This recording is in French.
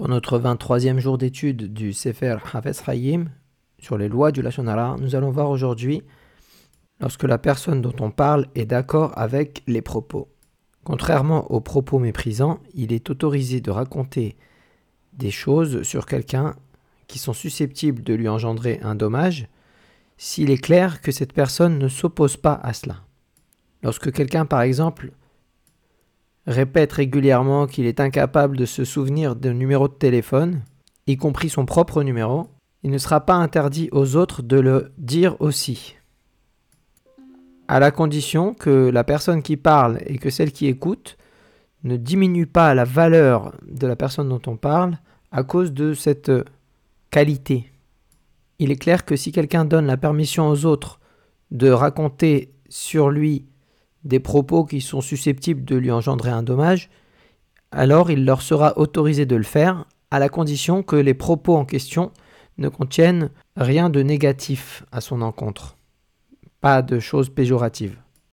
Pour notre 23e jour d'étude du Sefer Hafez Hayim sur les lois du Lachonara, nous allons voir aujourd'hui lorsque la personne dont on parle est d'accord avec les propos. Contrairement aux propos méprisants, il est autorisé de raconter des choses sur quelqu'un qui sont susceptibles de lui engendrer un dommage s'il est clair que cette personne ne s'oppose pas à cela. Lorsque quelqu'un, par exemple, répète régulièrement qu'il est incapable de se souvenir d'un numéro de téléphone, y compris son propre numéro, il ne sera pas interdit aux autres de le dire aussi. À la condition que la personne qui parle et que celle qui écoute ne diminue pas la valeur de la personne dont on parle à cause de cette qualité. Il est clair que si quelqu'un donne la permission aux autres de raconter sur lui des propos qui sont susceptibles de lui engendrer un dommage, alors il leur sera autorisé de le faire, à la condition que les propos en question ne contiennent rien de négatif à son encontre, pas de choses péjoratives.